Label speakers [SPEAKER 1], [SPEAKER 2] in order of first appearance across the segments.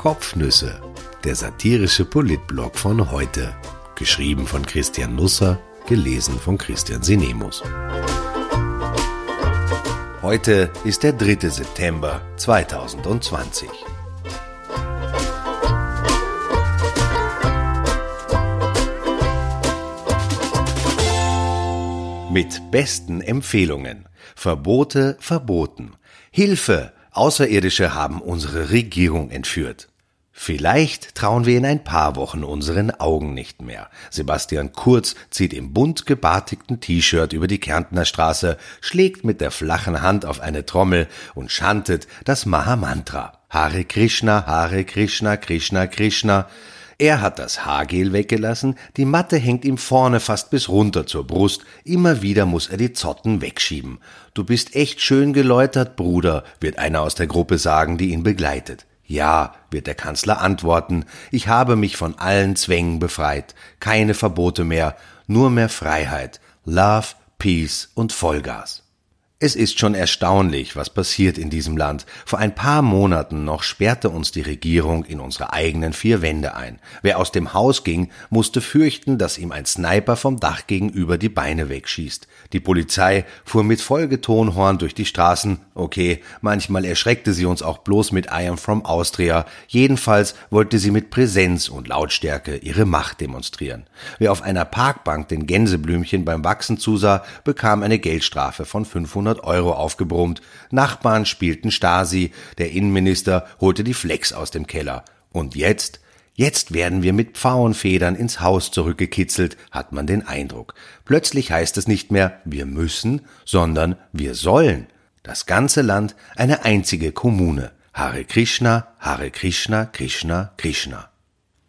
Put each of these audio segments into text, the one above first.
[SPEAKER 1] Kopfnüsse, der satirische Politblog von heute. Geschrieben von Christian Nusser, gelesen von Christian Sinemus. Heute ist der 3. September 2020. Mit besten Empfehlungen. Verbote verboten. Hilfe! Außerirdische haben unsere Regierung entführt. Vielleicht trauen wir in ein paar Wochen unseren Augen nicht mehr. Sebastian Kurz zieht im bunt gebartigten T-Shirt über die Kärntner Straße, schlägt mit der flachen Hand auf eine Trommel und chantet das Mahamantra. Hare Krishna, Hare Krishna, Krishna Krishna. Er hat das Haargel weggelassen, die Matte hängt ihm vorne fast bis runter zur Brust, immer wieder muss er die Zotten wegschieben. Du bist echt schön geläutert, Bruder, wird einer aus der Gruppe sagen, die ihn begleitet. Ja, wird der Kanzler antworten, ich habe mich von allen Zwängen befreit, keine Verbote mehr, nur mehr Freiheit, Love, Peace und Vollgas. Es ist schon erstaunlich, was passiert in diesem Land. Vor ein paar Monaten noch sperrte uns die Regierung in unsere eigenen vier Wände ein. Wer aus dem Haus ging, musste fürchten, dass ihm ein Sniper vom Dach gegenüber die Beine wegschießt. Die Polizei fuhr mit Folgetonhorn durch die Straßen. Okay, manchmal erschreckte sie uns auch bloß mit I am from Austria. Jedenfalls wollte sie mit Präsenz und Lautstärke ihre Macht demonstrieren. Wer auf einer Parkbank den Gänseblümchen beim Wachsen zusah, bekam eine Geldstrafe von 500 500 Euro aufgebrummt. Nachbarn spielten Stasi. Der Innenminister holte die Flex aus dem Keller. Und jetzt? Jetzt werden wir mit Pfauenfedern ins Haus zurückgekitzelt, hat man den Eindruck. Plötzlich heißt es nicht mehr wir müssen, sondern wir sollen. Das ganze Land eine einzige Kommune. Hare Krishna, Hare Krishna, Krishna, Krishna.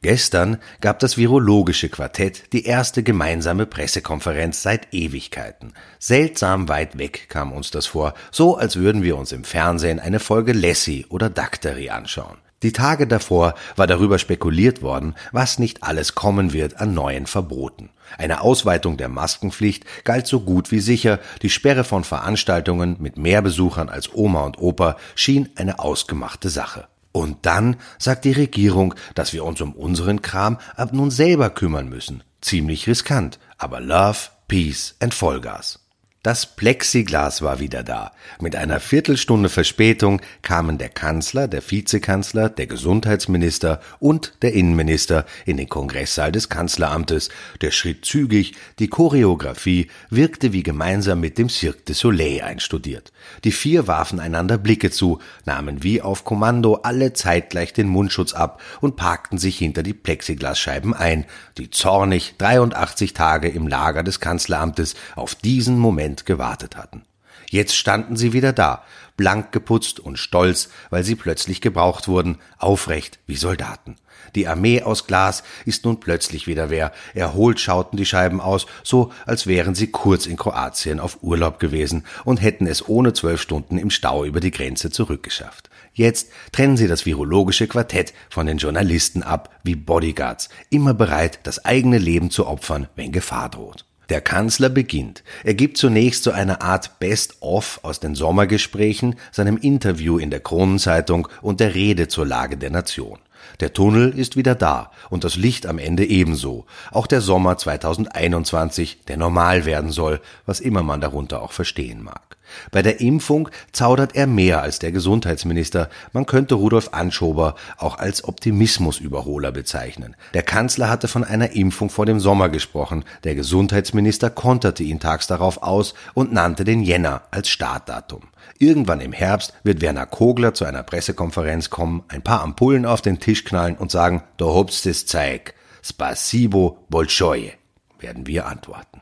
[SPEAKER 1] Gestern gab das Virologische Quartett die erste gemeinsame Pressekonferenz seit Ewigkeiten. Seltsam weit weg kam uns das vor, so als würden wir uns im Fernsehen eine Folge Lassie oder Daktari anschauen. Die Tage davor war darüber spekuliert worden, was nicht alles kommen wird an neuen Verboten. Eine Ausweitung der Maskenpflicht galt so gut wie sicher, die Sperre von Veranstaltungen mit mehr Besuchern als Oma und Opa schien eine ausgemachte Sache. Und dann sagt die Regierung, dass wir uns um unseren Kram ab nun selber kümmern müssen. Ziemlich riskant, aber Love, Peace and Vollgas. Das Plexiglas war wieder da. Mit einer Viertelstunde Verspätung kamen der Kanzler, der Vizekanzler, der Gesundheitsminister und der Innenminister in den Kongresssaal des Kanzleramtes. Der Schritt zügig, die Choreografie wirkte wie gemeinsam mit dem Cirque du Soleil einstudiert. Die vier warfen einander Blicke zu, nahmen wie auf Kommando alle zeitgleich den Mundschutz ab und parkten sich hinter die Plexiglasscheiben ein, die zornig 83 Tage im Lager des Kanzleramtes auf diesen Moment Moment gewartet hatten. Jetzt standen sie wieder da, blank geputzt und stolz, weil sie plötzlich gebraucht wurden, aufrecht wie Soldaten. Die Armee aus Glas ist nun plötzlich wieder wer. Erholt schauten die Scheiben aus, so als wären sie kurz in Kroatien auf Urlaub gewesen und hätten es ohne zwölf Stunden im Stau über die Grenze zurückgeschafft. Jetzt trennen sie das virologische Quartett von den Journalisten ab, wie Bodyguards, immer bereit, das eigene Leben zu opfern, wenn Gefahr droht. Der Kanzler beginnt. Er gibt zunächst so eine Art Best-of aus den Sommergesprächen, seinem Interview in der Kronenzeitung und der Rede zur Lage der Nation. Der Tunnel ist wieder da und das Licht am Ende ebenso. Auch der Sommer 2021, der normal werden soll, was immer man darunter auch verstehen mag. Bei der Impfung zaudert er mehr als der Gesundheitsminister. Man könnte Rudolf Anschober auch als Optimismusüberholer bezeichnen. Der Kanzler hatte von einer Impfung vor dem Sommer gesprochen. Der Gesundheitsminister konterte ihn tags darauf aus und nannte den Jänner als Startdatum. Irgendwann im Herbst wird Werner Kogler zu einer Pressekonferenz kommen, ein paar Ampullen auf den Tisch knallen und sagen, da hobst das Zeig. Spasibo bolschoje, werden wir antworten.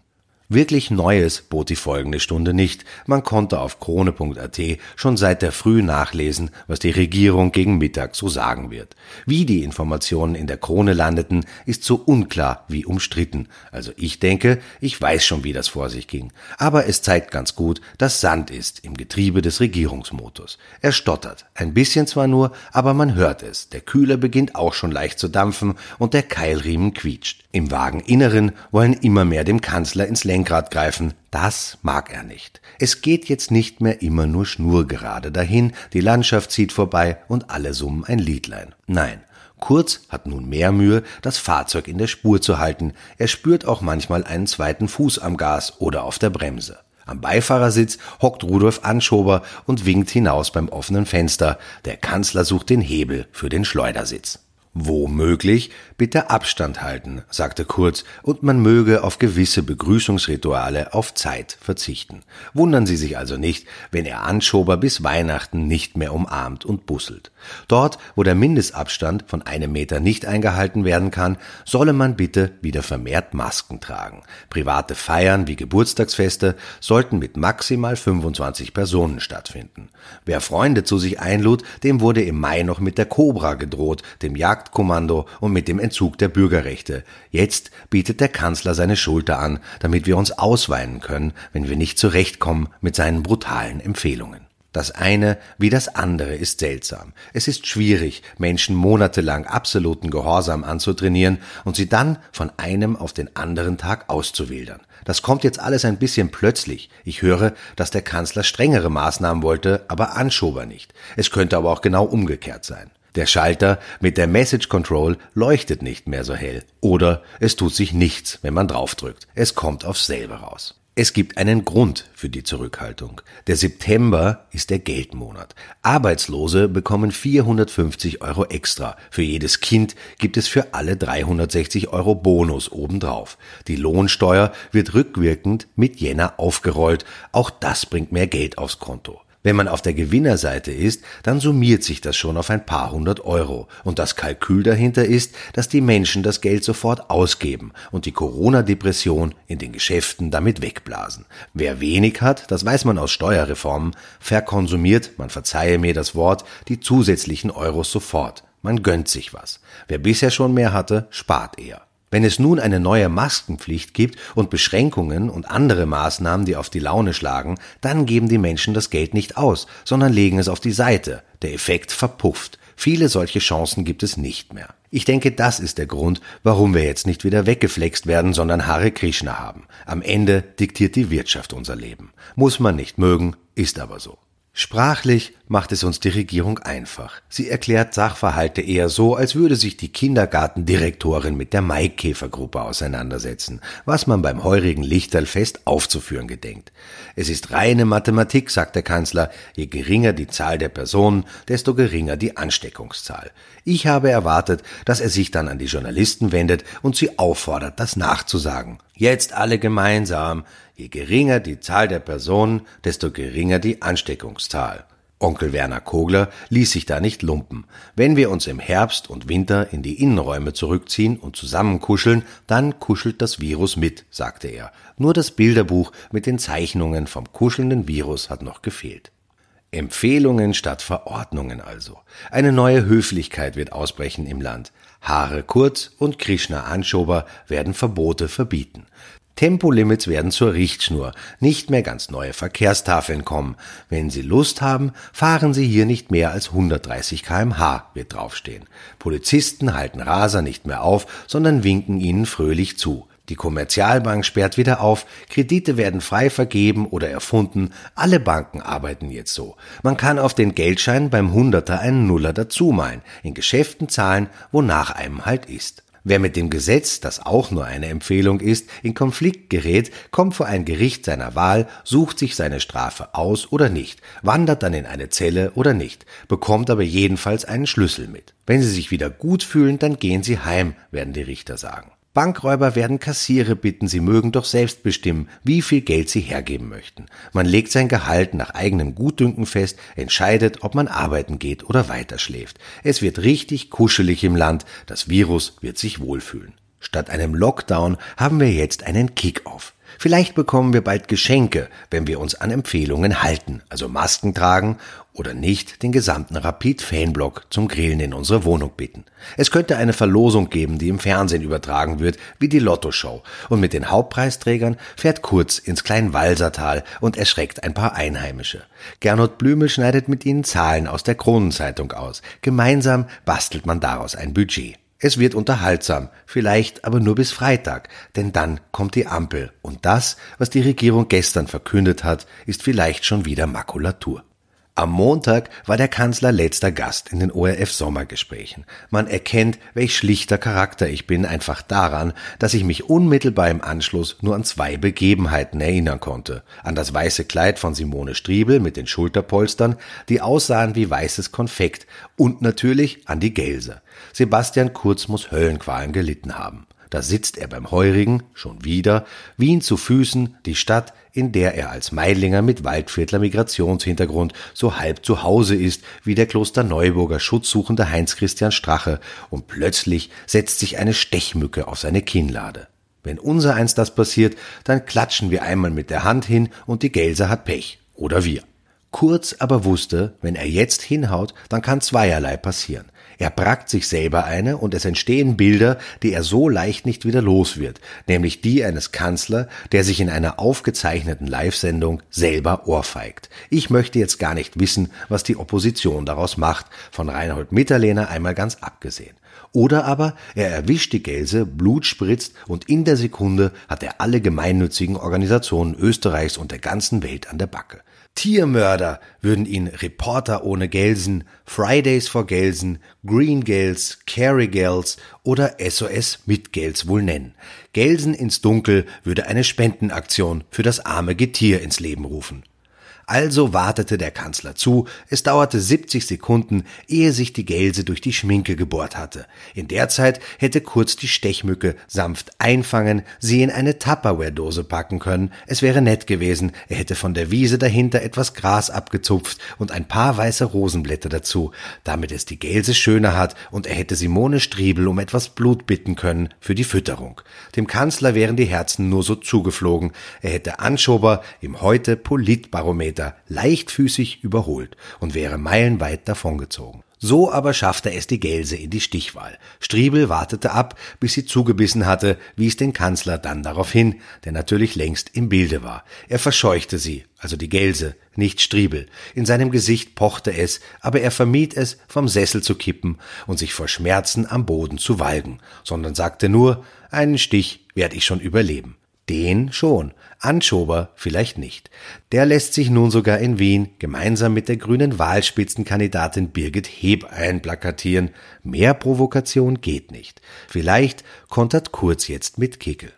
[SPEAKER 1] Wirklich Neues bot die folgende Stunde nicht. Man konnte auf krone.at schon seit der Früh nachlesen, was die Regierung gegen Mittag so sagen wird. Wie die Informationen in der Krone landeten, ist so unklar wie umstritten. Also ich denke, ich weiß schon, wie das vor sich ging. Aber es zeigt ganz gut, dass Sand ist im Getriebe des Regierungsmotors. Er stottert. Ein bisschen zwar nur, aber man hört es. Der Kühler beginnt auch schon leicht zu dampfen und der Keilriemen quietscht. Im Wageninneren wollen immer mehr dem Kanzler ins Lenkrad Lenkrad greifen, das mag er nicht. Es geht jetzt nicht mehr immer nur schnurgerade dahin, die Landschaft zieht vorbei und alle summen ein Liedlein. Nein, Kurz hat nun mehr Mühe, das Fahrzeug in der Spur zu halten. Er spürt auch manchmal einen zweiten Fuß am Gas oder auf der Bremse. Am Beifahrersitz hockt Rudolf Anschober und winkt hinaus beim offenen Fenster. Der Kanzler sucht den Hebel für den Schleudersitz. Womöglich bitte Abstand halten, sagte Kurz, und man möge auf gewisse Begrüßungsrituale auf Zeit verzichten. Wundern Sie sich also nicht, wenn er Anschober bis Weihnachten nicht mehr umarmt und busselt. Dort, wo der Mindestabstand von einem Meter nicht eingehalten werden kann, solle man bitte wieder vermehrt Masken tragen. Private Feiern wie Geburtstagsfeste sollten mit maximal 25 Personen stattfinden. Wer Freunde zu sich einlud, dem wurde im Mai noch mit der Cobra gedroht, dem Jagd Jagdkommando und mit dem Entzug der Bürgerrechte. Jetzt bietet der Kanzler seine Schulter an, damit wir uns ausweinen können, wenn wir nicht zurechtkommen mit seinen brutalen Empfehlungen. Das eine wie das andere ist seltsam. Es ist schwierig, Menschen monatelang absoluten Gehorsam anzutrainieren und sie dann von einem auf den anderen Tag auszuwildern. Das kommt jetzt alles ein bisschen plötzlich. Ich höre, dass der Kanzler strengere Maßnahmen wollte, aber Anschober nicht. Es könnte aber auch genau umgekehrt sein. Der Schalter mit der Message Control leuchtet nicht mehr so hell. Oder es tut sich nichts, wenn man draufdrückt. Es kommt aufs selbe raus. Es gibt einen Grund für die Zurückhaltung. Der September ist der Geldmonat. Arbeitslose bekommen 450 Euro extra. Für jedes Kind gibt es für alle 360 Euro Bonus obendrauf. Die Lohnsteuer wird rückwirkend mit Jänner aufgerollt. Auch das bringt mehr Geld aufs Konto. Wenn man auf der Gewinnerseite ist, dann summiert sich das schon auf ein paar hundert Euro. Und das Kalkül dahinter ist, dass die Menschen das Geld sofort ausgeben und die Corona-Depression in den Geschäften damit wegblasen. Wer wenig hat, das weiß man aus Steuerreformen, verkonsumiert, man verzeihe mir das Wort, die zusätzlichen Euros sofort. Man gönnt sich was. Wer bisher schon mehr hatte, spart eher. Wenn es nun eine neue Maskenpflicht gibt und Beschränkungen und andere Maßnahmen, die auf die Laune schlagen, dann geben die Menschen das Geld nicht aus, sondern legen es auf die Seite. Der Effekt verpufft. Viele solche Chancen gibt es nicht mehr. Ich denke, das ist der Grund, warum wir jetzt nicht wieder weggeflext werden, sondern Hare Krishna haben. Am Ende diktiert die Wirtschaft unser Leben. Muss man nicht mögen, ist aber so. Sprachlich macht es uns die Regierung einfach. Sie erklärt Sachverhalte eher so, als würde sich die Kindergartendirektorin mit der Maikäfergruppe auseinandersetzen, was man beim heurigen Lichterlfest aufzuführen gedenkt. Es ist reine Mathematik, sagt der Kanzler, je geringer die Zahl der Personen, desto geringer die Ansteckungszahl. Ich habe erwartet, dass er sich dann an die Journalisten wendet und sie auffordert, das nachzusagen. Jetzt alle gemeinsam. Je geringer die Zahl der Personen, desto geringer die Ansteckungszahl. Onkel Werner Kogler ließ sich da nicht lumpen. Wenn wir uns im Herbst und Winter in die Innenräume zurückziehen und zusammenkuscheln, dann kuschelt das Virus mit, sagte er. Nur das Bilderbuch mit den Zeichnungen vom kuschelnden Virus hat noch gefehlt. Empfehlungen statt Verordnungen also. Eine neue Höflichkeit wird ausbrechen im Land. Haare kurz und Krishna Anschober werden Verbote verbieten. Tempolimits werden zur Richtschnur, nicht mehr ganz neue Verkehrstafeln kommen. Wenn Sie Lust haben, fahren Sie hier nicht mehr als 130 kmh, wird draufstehen. Polizisten halten Raser nicht mehr auf, sondern winken ihnen fröhlich zu. Die Kommerzialbank sperrt wieder auf, Kredite werden frei vergeben oder erfunden, alle Banken arbeiten jetzt so. Man kann auf den Geldschein beim Hunderter einen Nuller dazumalen, in Geschäften zahlen, wonach einem halt ist. Wer mit dem Gesetz, das auch nur eine Empfehlung ist, in Konflikt gerät, kommt vor ein Gericht seiner Wahl, sucht sich seine Strafe aus oder nicht, wandert dann in eine Zelle oder nicht, bekommt aber jedenfalls einen Schlüssel mit. Wenn Sie sich wieder gut fühlen, dann gehen Sie heim, werden die Richter sagen. Bankräuber werden Kassiere bitten, sie mögen doch selbst bestimmen, wie viel Geld sie hergeben möchten. Man legt sein Gehalt nach eigenem Gutdünken fest, entscheidet, ob man arbeiten geht oder weiterschläft. Es wird richtig kuschelig im Land, das Virus wird sich wohlfühlen. Statt einem Lockdown haben wir jetzt einen Kick-off. Vielleicht bekommen wir bald Geschenke, wenn wir uns an Empfehlungen halten, also Masken tragen oder nicht den gesamten Rapid-Fanblock zum Grillen in unsere Wohnung bitten. Es könnte eine Verlosung geben, die im Fernsehen übertragen wird, wie die Lotto-Show. Und mit den Hauptpreisträgern fährt Kurz ins Kleinwalsertal und erschreckt ein paar Einheimische. Gernot Blümel schneidet mit ihnen Zahlen aus der Kronenzeitung aus. Gemeinsam bastelt man daraus ein Budget. Es wird unterhaltsam, vielleicht aber nur bis Freitag, denn dann kommt die Ampel und das, was die Regierung gestern verkündet hat, ist vielleicht schon wieder Makulatur. Am Montag war der Kanzler letzter Gast in den ORF Sommergesprächen. Man erkennt, welch schlichter Charakter ich bin, einfach daran, dass ich mich unmittelbar im Anschluss nur an zwei Begebenheiten erinnern konnte. An das weiße Kleid von Simone Striebel mit den Schulterpolstern, die aussahen wie weißes Konfekt, und natürlich an die Gelse. Sebastian Kurz muss Höllenqualen gelitten haben. Da sitzt er beim Heurigen, schon wieder, Wien zu Füßen, die Stadt, in der er als Meidlinger mit Waldviertler Migrationshintergrund so halb zu Hause ist wie der Klosterneuburger schutzsuchende Heinz Christian Strache, und plötzlich setzt sich eine Stechmücke auf seine Kinnlade. Wenn unser eins das passiert, dann klatschen wir einmal mit der Hand hin und die Gelse hat Pech. Oder wir. Kurz aber wusste, wenn er jetzt hinhaut, dann kann zweierlei passieren. Er brackt sich selber eine und es entstehen Bilder, die er so leicht nicht wieder los wird, nämlich die eines Kanzler, der sich in einer aufgezeichneten Live-Sendung selber ohrfeigt. Ich möchte jetzt gar nicht wissen, was die Opposition daraus macht, von Reinhold Mitterlehner einmal ganz abgesehen. Oder aber er erwischt die Gelse, Blut spritzt und in der Sekunde hat er alle gemeinnützigen Organisationen Österreichs und der ganzen Welt an der Backe. Tiermörder würden ihn Reporter ohne Gelsen, Fridays for Gelsen, Green Gels, Carry Gels oder SOS mit Gels wohl nennen. Gelsen ins Dunkel würde eine Spendenaktion für das arme Getier ins Leben rufen. Also wartete der Kanzler zu, es dauerte 70 Sekunden, ehe sich die Gelse durch die Schminke gebohrt hatte. In der Zeit hätte Kurz die Stechmücke sanft einfangen, sie in eine Tupperware-Dose packen können, es wäre nett gewesen, er hätte von der Wiese dahinter etwas Gras abgezupft und ein paar weiße Rosenblätter dazu, damit es die Gelse schöner hat, und er hätte Simone Striebel um etwas Blut bitten können für die Fütterung. Dem Kanzler wären die Herzen nur so zugeflogen, er hätte Anschober im heute Politbarometer Kilometer leichtfüßig überholt und wäre meilenweit davongezogen. So aber schaffte es die Gelse in die Stichwahl. Striebel wartete ab, bis sie zugebissen hatte, wies den Kanzler dann darauf hin, der natürlich längst im Bilde war. Er verscheuchte sie, also die Gelse, nicht Striebel. In seinem Gesicht pochte es, aber er vermied es, vom Sessel zu kippen und sich vor Schmerzen am Boden zu walgen, sondern sagte nur, einen Stich werd ich schon überleben. Den schon, Anschober vielleicht nicht. Der lässt sich nun sogar in Wien gemeinsam mit der grünen Wahlspitzenkandidatin Birgit Heb einplakatieren. Mehr Provokation geht nicht. Vielleicht kontert Kurz jetzt mit Kickel.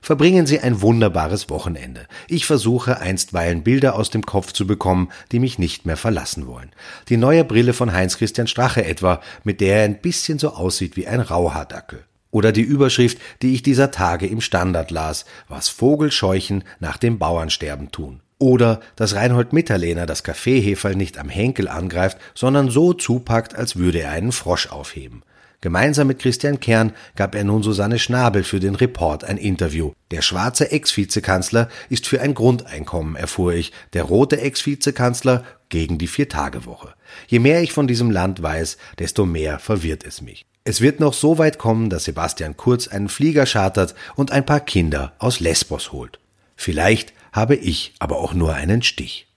[SPEAKER 1] Verbringen Sie ein wunderbares Wochenende. Ich versuche einstweilen Bilder aus dem Kopf zu bekommen, die mich nicht mehr verlassen wollen. Die neue Brille von Heinz Christian Strache etwa, mit der er ein bisschen so aussieht wie ein Rauhaardackel. Oder die Überschrift, die ich dieser Tage im Standard las, was Vogelscheuchen nach dem Bauernsterben tun. Oder dass Reinhold Mitterlehner das Kaffeeheferl nicht am Henkel angreift, sondern so zupackt, als würde er einen Frosch aufheben. Gemeinsam mit Christian Kern gab er nun Susanne Schnabel für den Report ein Interview. Der schwarze Ex-Vizekanzler ist für ein Grundeinkommen, erfuhr ich, der rote Ex-Vizekanzler gegen die Viertagewoche. Je mehr ich von diesem Land weiß, desto mehr verwirrt es mich. Es wird noch so weit kommen, dass Sebastian Kurz einen Flieger chartert und ein paar Kinder aus Lesbos holt. Vielleicht habe ich aber auch nur einen Stich.